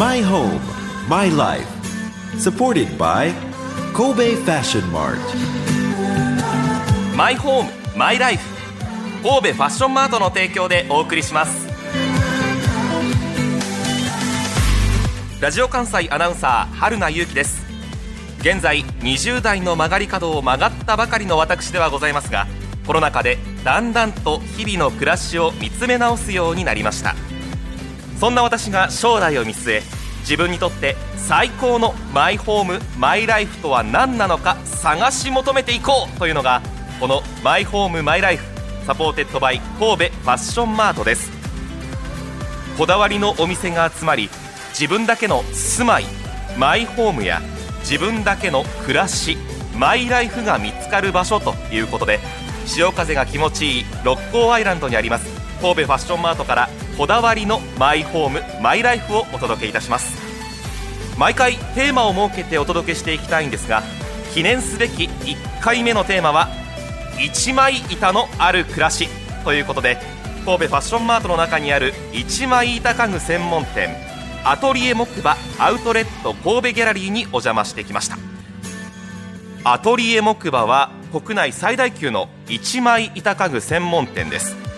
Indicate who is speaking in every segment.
Speaker 1: My home, my life. Supported by Kobe Fashion Mart.
Speaker 2: マイホームマイライフ神戸ファッションマートの提供でお送りしますラジオ関西アナウンサー春名優希です現在20代の曲がり角を曲がったばかりの私ではございますがコロナ禍でだんだんと日々の暮らしを見つめ直すようになりましたそんな私が将来を見据え自分にとって最高のマイホームマイライフとは何なのか探し求めていこうというのがこのマイホームマイライフ supported by 神戸ファッションマートです。こだわりのお店が集まり自分だけの住まいマイホームや自分だけの暮らしマイライフが見つかる場所ということで潮風が気持ちいい六甲アイランドにあります神戸ファッションマートからこだわりのマイホームマイライフをお届けいたします。毎回テーマを設けてお届けしていきたいんですが記念すべき1回目のテーマは一枚板のある暮らしということで神戸ファッションマートの中にある一枚板家具専門店アトリエ木馬アウトレット神戸ギャラリーにお邪魔してきました。アトリエ木馬は国内最大級の一枚板家具専門店です。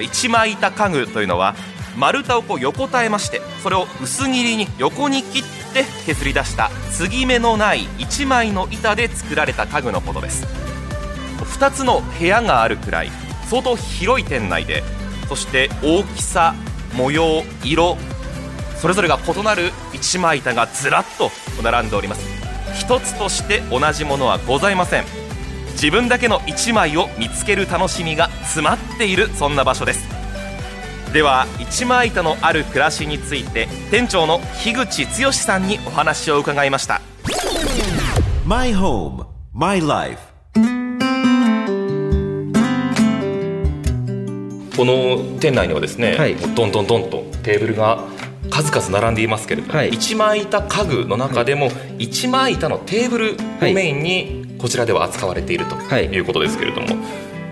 Speaker 2: 一枚板家具というのは丸太をこう横たえましてそれを薄切りに横に切って削り出した継ぎ目のない一枚の板で作られた家具のことです。2つの部屋があるくらい相当広い店内でそして大きさ模様色それぞれが異なる一枚板がずらっと並んでおります。一つとして同じものはございません。自分だけの一枚を見つける楽しみが詰まっているそんな場所です。では一枚板のある暮らしについて店長の樋口剛さんにお話を伺いました。
Speaker 1: My home, my life.
Speaker 2: この店内にはですね、
Speaker 3: はい。
Speaker 2: どんどんどんとテーブルが数々並んでいますけれども、
Speaker 3: はい。
Speaker 2: 一枚板家具の中でも一枚板のテーブルをメインにこちらでは扱われていると
Speaker 3: はい。
Speaker 2: いうことですけれども、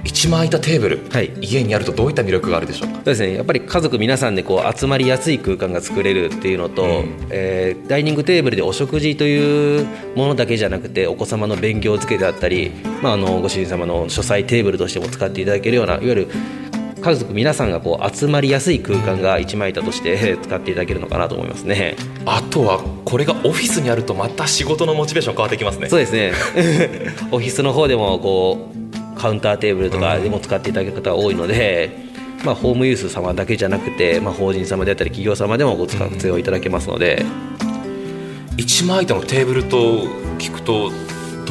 Speaker 2: 一枚板テーブル、
Speaker 3: はい。
Speaker 2: 家にあるとどういった魅力があるでしょうか？
Speaker 3: そうですね。やっぱり家族皆さんでこう集まりやすい空間が作れるっていうのと、
Speaker 2: うん。
Speaker 3: えーダイニングテーブルでお食事というものだけじゃなくてお子様の勉強机であったり、まあ、あのご主人様の書斎テーブルとしても使っていただけるようないわゆる家族皆さんがこう集まりやすい空間が一枚板として 使っていただけるのかなと思いますね。
Speaker 2: あとはこれがオフィスにあるとまた仕事のモチベーション変わってきますね。
Speaker 3: そうですね。オフィスの方でもこうカウンターテーブルとかでも使っていただける方が多いので、まあ、ホームユース様だけじゃなくて、まあ、法人様であったり企業様でもご活用いただけますので、
Speaker 2: 一枚板のテーブルと聞くと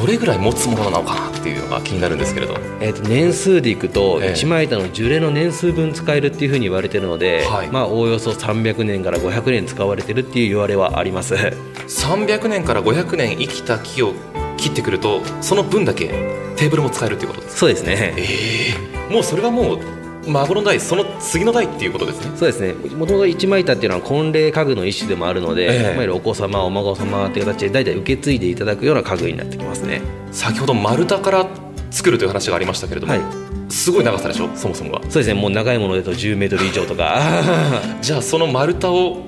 Speaker 2: どれぐらい持つものなのかなっていうのが気になるんですけれど。
Speaker 3: えーと年数でいくと
Speaker 2: ええ。
Speaker 3: 1枚板の樹齢の年数分使えるっていうふうに言われてるので、
Speaker 2: はい。
Speaker 3: まあ、おおよそ300年から500年使われてるっていう言われはあります。
Speaker 2: 300年から500年生きた木を切ってくるとその分だけテーブルも使えるっていうことです
Speaker 3: そうですね。
Speaker 2: ええもうそれはもう孫の代その次の代っていうことですね。
Speaker 3: そうですね。もともと一枚板っていうのは婚礼家具の一種でもあるので、
Speaker 2: ええ。
Speaker 3: いわゆるお子様お孫様っていう形で大体受け継いでいただくような家具になってきますね。
Speaker 2: 先ほど丸太から作るという話がありましたけれども、
Speaker 3: はい。
Speaker 2: すごい長さでしょ？そもそもが。
Speaker 3: そうですね。もう長いものでと10メートル以上とか。
Speaker 2: じゃあその丸太を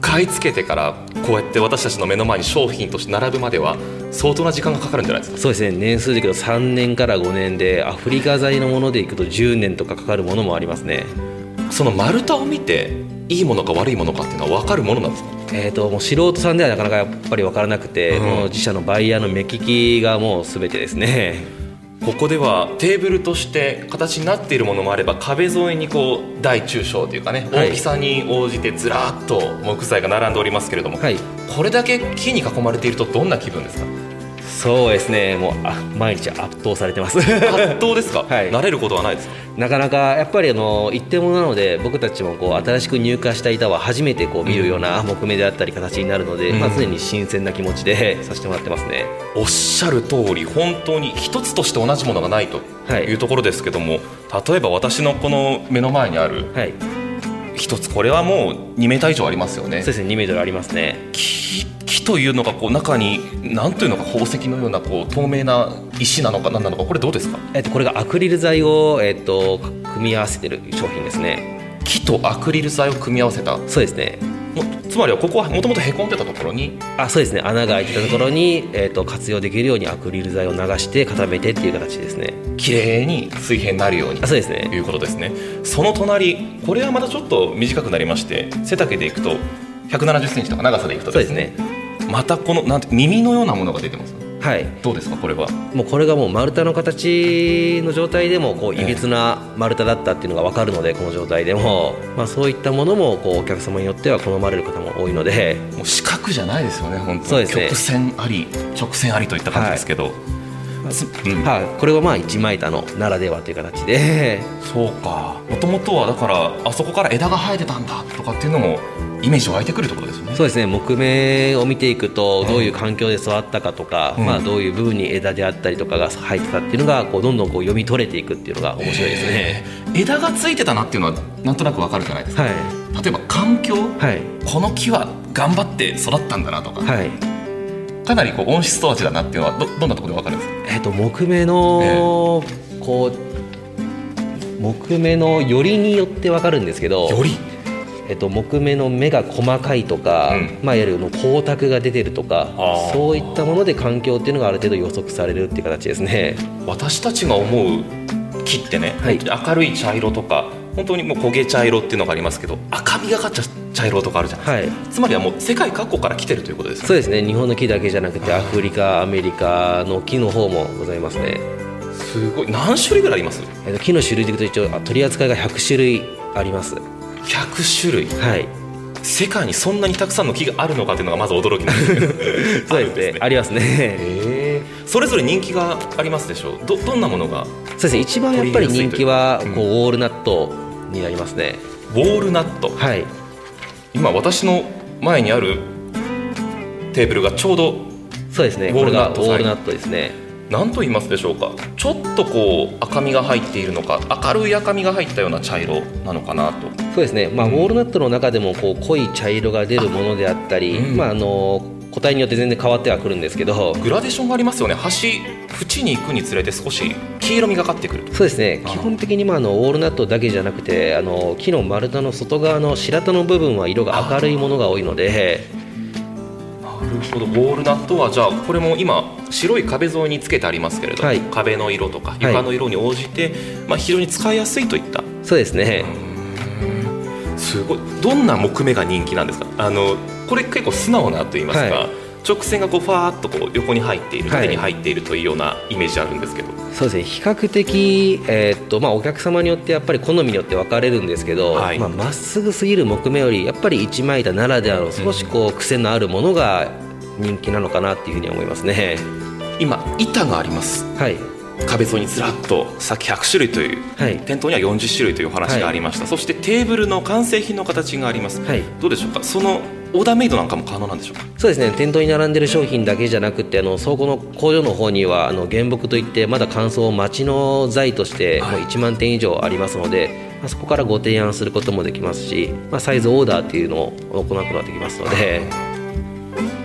Speaker 2: 買い付けてからこうやって私たちの目の前に商品として並ぶまでは相当な時間がかかるんじゃないですか？
Speaker 3: そうですね。年数でいくと3年から5年でアフリカ材のものでいくと10年とかかかるものもありますね。
Speaker 2: その丸太を見ていいものか悪いものかっていうのは分かるものなんですか？
Speaker 3: えー、ともう素人さんではなかなかやっぱり分からなくて、
Speaker 2: うん。
Speaker 3: もう自社のバイヤーの目利きがもう全てですね
Speaker 2: ここではテーブルとして形になっているものもあれば壁沿いにこう大中小というかね
Speaker 3: はい。
Speaker 2: 大きさに応じてずらっと木材が並んでおりますけれども、
Speaker 3: はい。
Speaker 2: これだけ木に囲まれているとどんな気分ですか？
Speaker 3: そうですね。もうあ毎日圧倒されてます。
Speaker 2: 圧倒ですか、
Speaker 3: はい。
Speaker 2: 慣れることはないですか？
Speaker 3: なかなかやっぱりあの一点物なので僕たちもこう新しく入荷した板は初めてこう見るような木目であったり形になるので、
Speaker 2: うん。
Speaker 3: まあ、常に新鮮な気持ちでさせてもらってますね。
Speaker 2: おっしゃる通り本当に一つとして同じものがないと
Speaker 3: はい
Speaker 2: いうところですけども、例えば私のこの目の前にある
Speaker 3: はい
Speaker 2: 一つこれはもう2メーター以上ありますよね。
Speaker 3: そうですね2メートルありますね。
Speaker 2: 木木というのがこう中に何というのか宝石のようなこう透明な石なのか何なのかこれどうですか？
Speaker 3: えっとこれがアクリル材を、えっと、組み合わせてる商品ですね。
Speaker 2: 木とアクリル材を組み合わせた。
Speaker 3: そうですね。
Speaker 2: もつまりはここはもともとへこんでたところに
Speaker 3: あそうですね。穴が開いてたところに、えー、と活用できるようにアクリル剤を流して固めてっていう形ですね。
Speaker 2: 綺麗に水平になるように。
Speaker 3: あそうですね。
Speaker 2: ということですね。その隣これはまたちょっと短くなりまして背丈でいくと1 7 0センチとか長さでいくと
Speaker 3: そうですね。
Speaker 2: またこのなんて耳のようなものが出てます
Speaker 3: はい。
Speaker 2: どうですかこれは？
Speaker 3: もうこれがもう丸太の形の状態でもこういびつな丸太だったっていうのが分かるのでこの状態でも、まあ、そういったものもこうお客様によっては好まれる方も多いので。
Speaker 2: もう四角じゃないですよね本当。
Speaker 3: そうですね。
Speaker 2: 曲線あり直線ありといった感じですけど、つうん。
Speaker 3: はい、これはまあ一枚板のならではという形で。
Speaker 2: そうか。もともとはだからあそこから枝が生えてたんだとかっていうのもイメージ湧いてくるってことですよね。
Speaker 3: そうですね。木目を見ていくとどういう環境で育ったかとか、
Speaker 2: うん。
Speaker 3: まあ、どういう部分に枝であったりとかが生えてたっていうのがこうどんどんこう読み取れていくっていうのが面白いですね。
Speaker 2: え。ー枝がついてたなっていうのはなんとなくわかるじゃないですか、
Speaker 3: はい、
Speaker 2: 例えば環境？
Speaker 3: はい。
Speaker 2: この木は頑張って育ったんだなとか、
Speaker 3: はい
Speaker 2: かなりこう温室育ちだなっていうのはどどんなところでわかるんですか？
Speaker 3: えっと木目の、こう木目のよりによって分かるんですけど
Speaker 2: より？
Speaker 3: えっと、木目の目が細かいとか、
Speaker 2: うん。
Speaker 3: まあ、いわゆるの光沢が出てるとかそういったもので環境っていうのがある程度予測されるっていう形ですね。
Speaker 2: 私たちが思う木ってね、
Speaker 3: はい。
Speaker 2: 明るい茶色とか本当にもう焦げ茶色っていうのがありますけど赤みがかった茶色とかあるじゃないですか、
Speaker 3: はい。
Speaker 2: つまりはもう世界各国から来てるということですよ
Speaker 3: そうですね。日本の木だけじゃなくてアフリカアメリカの木の方もございますね、
Speaker 2: すごい。何種類ぐらいあります？
Speaker 3: えっと、木の種類でいくと一応あ取り扱いが100種類あります。
Speaker 2: 100種類？
Speaker 3: はい。
Speaker 2: 世界にそんなにたくさんの木があるのかっていうのがまず驚きなんです
Speaker 3: そうですね。ありますね。
Speaker 2: へー。それぞれ人気がありますでしょう？どどんなものが
Speaker 3: そうですね。一番やっぱり人気はこうウォールナットになりますね。
Speaker 2: ウォールナット。
Speaker 3: はい
Speaker 2: 今私の前にあるテーブルがちょうど
Speaker 3: そうですね。
Speaker 2: ウォールナット
Speaker 3: がウォールナットですね。
Speaker 2: 何と言いますでしょうか。ちょっとこう赤みが入っているのか明るい赤みが入ったような茶色なのかなと。
Speaker 3: そうですね、まあ、ウォールナットの中でもこう濃い茶色が出るものであったり
Speaker 2: うん。
Speaker 3: まあ、あの個体によって全然変わってはくるんですけど
Speaker 2: グラデーションがありますよね。端縁に行くにつれて少し黄色みがかってくる。と
Speaker 3: そうですね。基本的にまああのウォールナットだけじゃなくてあの木の丸太の外側の白田の部分は色が明るいものが多いので。
Speaker 2: なるほど。ウォールナットはじゃあこれも今白い壁沿いにつけてありますけれども、
Speaker 3: はい。
Speaker 2: 壁の色とか床の色に応じて、まあ、非常に使いやすいといった。
Speaker 3: そうですね。
Speaker 2: すごい。どんな木目が人気なんですか？あのこれ結構素直なと言いますか、
Speaker 3: はい。
Speaker 2: 直線がこうファーッとこう横に入っている
Speaker 3: はい。
Speaker 2: 縦に入っているというようなイメージあるんですけど、
Speaker 3: そうですね。比較的、えーっとまあ、お客様によってやっぱり好みによって分かれるんですけど
Speaker 2: はい。
Speaker 3: まあまっすぐすぎる木目よりやっぱり一枚板ならではの少しこう癖のあるものが人気なのかなっていうふうに思いますね。
Speaker 2: 今板があります。
Speaker 3: はい。
Speaker 2: 壁沿いにずらっとさっき100種類という、
Speaker 3: はい。
Speaker 2: 店頭には40種類というお話がありました、そしてテーブルの完成品の形があります、
Speaker 3: はい。
Speaker 2: どうでしょうか？そのオーダーメイドなんかも可能なんでしょうか？
Speaker 3: そうですね。店頭に並んでる商品だけじゃなくてあの倉庫の工場の方にはあの原木といってまだ乾燥待ちの材として
Speaker 2: はい。
Speaker 3: もう1万点以上ありますので、まあ、そこからご提案することもできますし、まあ、サイズオーダーっていうのを行うことができますので、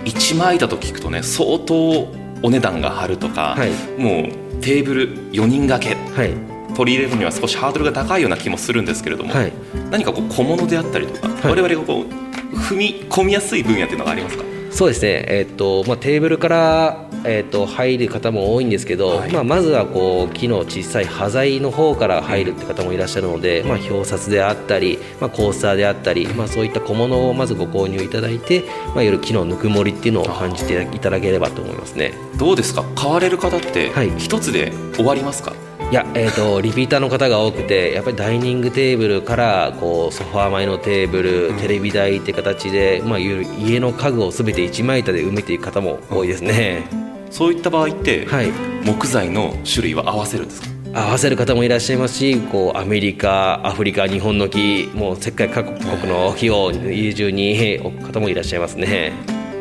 Speaker 2: 1枚板と聞くとね相当お値段が張るとか、
Speaker 3: はい。
Speaker 2: もうテーブル4人掛け
Speaker 3: はい。
Speaker 2: 取り入れるには少しハードルが高いような気もするんですけれども、
Speaker 3: はい。
Speaker 2: 何かこう小物であったりとか、
Speaker 3: い。
Speaker 2: 我々がこう踏み込みやすい分野っていうのがありますか？
Speaker 3: そうですね、えっとまあ、テーブルから、えっと入る方も多いんですけど、
Speaker 2: はい。
Speaker 3: まあ、まずはこう木の小さい端材の方から入るって方もいらっしゃるので、まあ、表札であったり、まあ、コースターであったり、まあ、そういった小物をまずご購入いただいて、まあ、いわゆる木のぬくもりっていうのを感じていただければと思いますね。
Speaker 2: どうですか？買われる方って
Speaker 3: はい。
Speaker 2: 一つで終わりますか、
Speaker 3: いや、えー、とリピーターの方が多くてやっぱりダイニングテーブルからこうソファー前のテーブル、テレビ台って形で、まあ、家の家具をすべて一枚板で埋めていく方も多いですね、
Speaker 2: そういった場合って、
Speaker 3: はい、
Speaker 2: 木材の種類は合わせるんですか？
Speaker 3: 合わせる方もいらっしゃいますしこうアメリカアフリカ日本の木もう世界各国の木を家中に置く方もいらっしゃいますね。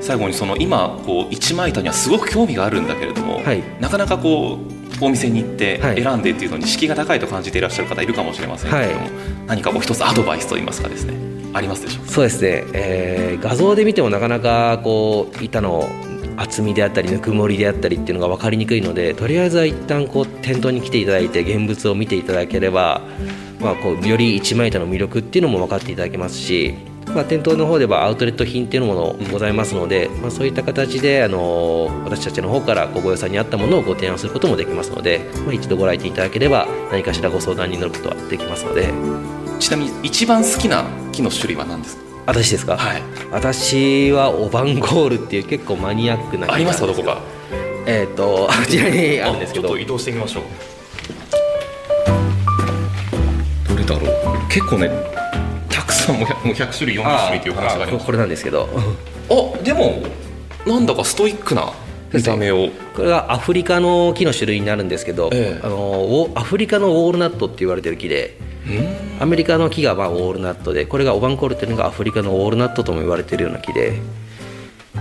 Speaker 2: 最後にその今こう一枚板にはすごく興味があるんだけれども、
Speaker 3: はい。
Speaker 2: なかなかこうお店に行って
Speaker 3: はい。
Speaker 2: 選んでっていうのに敷居が高いと感じていらっしゃる方いるかもしれませんけれども、
Speaker 3: はい。
Speaker 2: 何かこう一つアドバイスといいますかですね。ありますでしょうか？
Speaker 3: そうですね、えー画像で見てもなかなかこう板の厚みであったりぬくもりであったりっていうのが分かりにくいのでとりあえずは一旦こう店頭に来ていただいて現物を見ていただければ、まあ、こうより一枚板の魅力っていうのも分かっていただけますしまあ、店頭の方ではアウトレット品っていうものもございますので、まあ、そういった形であの私たちの方からご予算に合ったものをご提案することもできますので、まあ、一度ご来店いただければ何かしらご相談に乗ることはできますので。
Speaker 2: ちなみに一番好きな木の種類は何ですか？
Speaker 3: 私ですか、
Speaker 2: はい。
Speaker 3: 私はオバンゴールっていう結構マニアックな木
Speaker 2: ありますか？どこか。
Speaker 3: えっ、とあちらにあるんですけど。
Speaker 2: ちょっと移動してみましょう。どれだろう？結構ねたくさんもう100もう100種類40種類という話があります。
Speaker 3: ここれなんですけど。
Speaker 2: あでもなんだかストイックな見た目を。
Speaker 3: これがアフリカの木の種類になるんですけど、
Speaker 2: ええ。
Speaker 3: あのアフリカのウォールナットって言われてる木でアメリカの木がまあウォールナットでこれがオバンコールっていうのがアフリカのウォールナットとも言われてるような木で、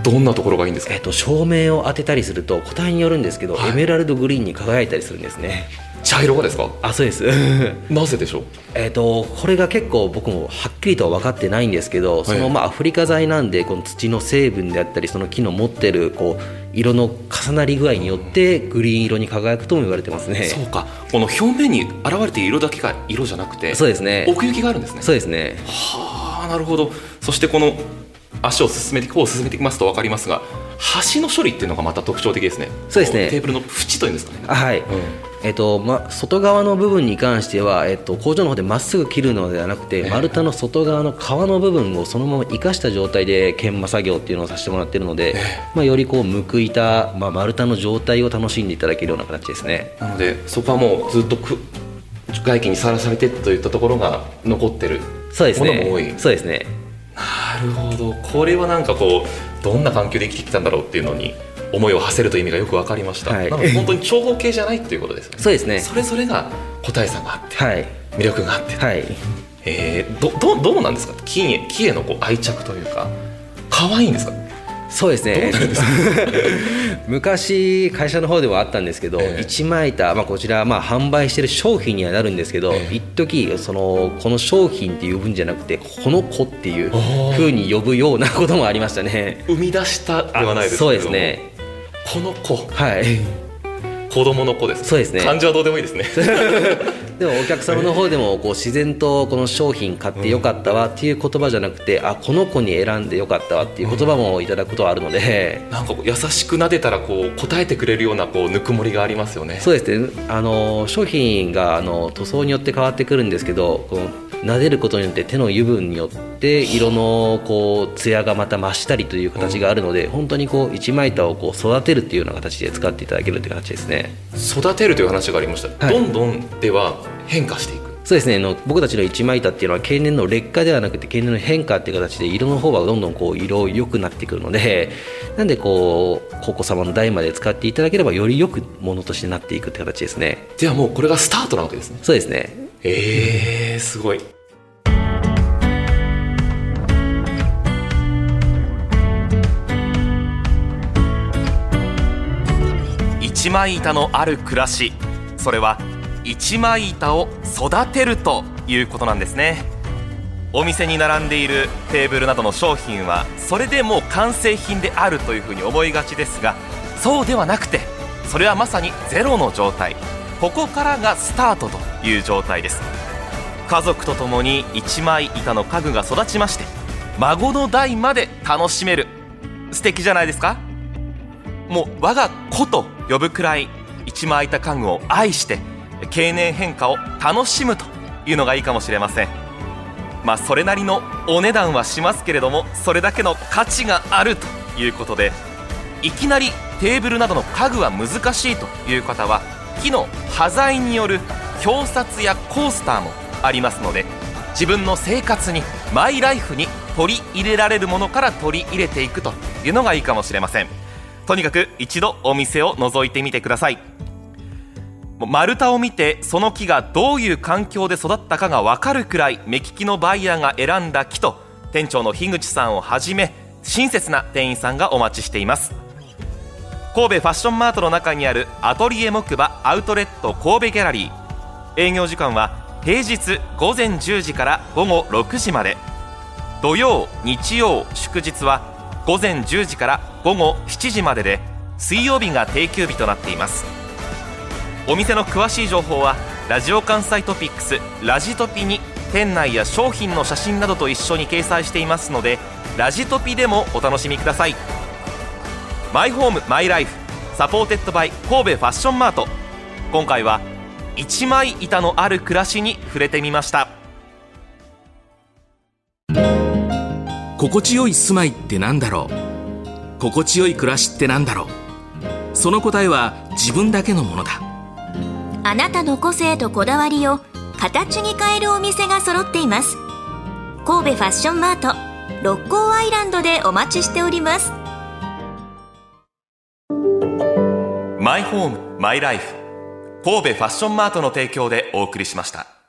Speaker 2: どんなところがいいんですか？
Speaker 3: えっと、照明を当てたりすると個体によるんですけど、
Speaker 2: はい。
Speaker 3: エメラルドグリーンに輝いたりするんですね
Speaker 2: 茶色がですか？
Speaker 3: あそうです。
Speaker 2: なぜでしょう？
Speaker 3: えっとこれが結構僕もはっきりとは分かってないんですけどそのまあアフリカ材なんでこの土の成分であったりその木の持ってるこう色の重なり具合によってグリーン色に輝くとも言われてますね。
Speaker 2: そうか。この表面に現れている色だけが色じゃなくて
Speaker 3: そうですね。
Speaker 2: 奥行きがあるんですね。
Speaker 3: そうですね。
Speaker 2: はあなるほど。そしてこの足を進めてこう進めていきますと分かりますが端の処理っていうのがまた特徴的ですね。
Speaker 3: そうですね。
Speaker 2: こテーブルの縁というんですかね。
Speaker 3: あはい、えっとま、外側の部分に関しては、えっと、工場の方でまっすぐ切るのではなくて、
Speaker 2: ええ。
Speaker 3: 丸太の外側の皮の部分をそのまま生かした状態で研磨作業っていうのをさせてもらってるので、まあ、よりこう報いた、まあ、丸太の状態を楽しんでいただけるような形ですね。
Speaker 2: なのでそこはもうずっとく外気にさらされてといったところが残ってる
Speaker 3: そうです
Speaker 2: ものも多い。
Speaker 3: ねそうですね
Speaker 2: なるほど。これはなんかこうどんな環境で生きてきたんだろうっていうのに思いを馳せるという意味がよく分かりました、
Speaker 3: はい。
Speaker 2: なので本当に長方形じゃないっていうことですよね。
Speaker 3: そうですね。
Speaker 2: それぞれが個体差があって
Speaker 3: はい。
Speaker 2: 魅力があって、
Speaker 3: はい。
Speaker 2: えー、どどどうなんですか？木へ木へのこう愛着というか可愛いんですか？
Speaker 3: そうですね。昔会社の方ではあったんですけど、
Speaker 2: ええ。
Speaker 3: 一枚板、まあ、こちらまあ販売してる商品にはなるんですけど、
Speaker 2: ええ。
Speaker 3: 一時そのこの商品って呼ぶんじゃなくてこの子っていう
Speaker 2: あー。
Speaker 3: 風に呼ぶようなこともありましたね。
Speaker 2: 生み出したではないですけ
Speaker 3: そうですね。
Speaker 2: この子。
Speaker 3: はい。
Speaker 2: 子供の子です
Speaker 3: そうですね。
Speaker 2: 漢字はどうでもいいですね
Speaker 3: でもお客様の方でもこう自然とこの商品買ってよかったわっていう言葉じゃなくてあこの子に選んでよかったわっていう言葉もいただくことはあるので。
Speaker 2: なんかこう優しく撫でたらこう答えてくれるようなこうぬくもりがありますよね。
Speaker 3: そうですね。あの商品があの塗装によって変わってくるんですけどこの撫でることによって手の油分によって色のこう艶がまた増したりという形があるので本当にこう一枚板をこう育てるっていうような形で使っていただけるっていう形ですね。
Speaker 2: 育てるという話がありました、
Speaker 3: はい。
Speaker 2: どんどんでは変化していく。
Speaker 3: そうですね。あの僕たちの一枚板っていうのは経年の劣化ではなくて経年の変化っていう形で色の方はどんどんこう色良くなってくるので なんでこう高校様の代まで使っていただければよりよくものとしてなっていくって形ですね。
Speaker 2: ではもうこれがスタートなわけですね。
Speaker 3: そうですね。
Speaker 2: えー、すごい。
Speaker 4: 一枚板のある暮らし。それは一枚板を育てるということなんですね。お店に並んでいるテーブルなどの商品はそれでもう完成品であるというふうに思いがちですがそうではなくてそれはまさにゼロの状態。ここからがスタートという状態です。家族と共に一枚板の家具が育ちまして孫の代まで楽しめる。素敵じゃないですか。もう我が子と呼ぶくらい一枚板家具を愛して経年変化を楽しむというのがいいかもしれません。まあそれなりのお値段はしますけれどもそれだけの価値があるということでいきなりテーブルなどの家具は難しいという方は木の端材による表札やコースターもありますので自分の生活にマイライフに取り入れられるものから取り入れていくというのがいいかもしれません。とにかく一度お店を覗いてみてください。丸太を見てその木がどういう環境で育ったかが分かるくらい目利きのバイヤーが選んだ木と店長の樋口さんをはじめ親切な店員さんがお待ちしています。神戸ファッションマートの中にあるアトリエ木馬アウトレット神戸ギャラリー。営業時間は平日午前10時から午後6時まで。土曜日曜祝日は午前10時から午後7時までで水曜日が定休日となっています。お店の詳しい情報はラジオ関西トピックスラジトピに
Speaker 2: 店内や商品の写真などと一緒に掲載していますのでラジトピでもお楽しみください。マイホームマイライフ supported by 神戸ファッションマート。今回は一枚板のある暮らしに触れてみました。
Speaker 5: 心地よい住まいってなんだろう？心地よい暮らしってなんだろう？その答えは自分だけのものだ。
Speaker 6: あなたの個性とこだわりを形に変えるお店が揃っています。神戸ファッションマート六甲アイランドでお待ちしております。
Speaker 2: マイホームマイライフ。神戸ファッションマートの提供でお送りしました。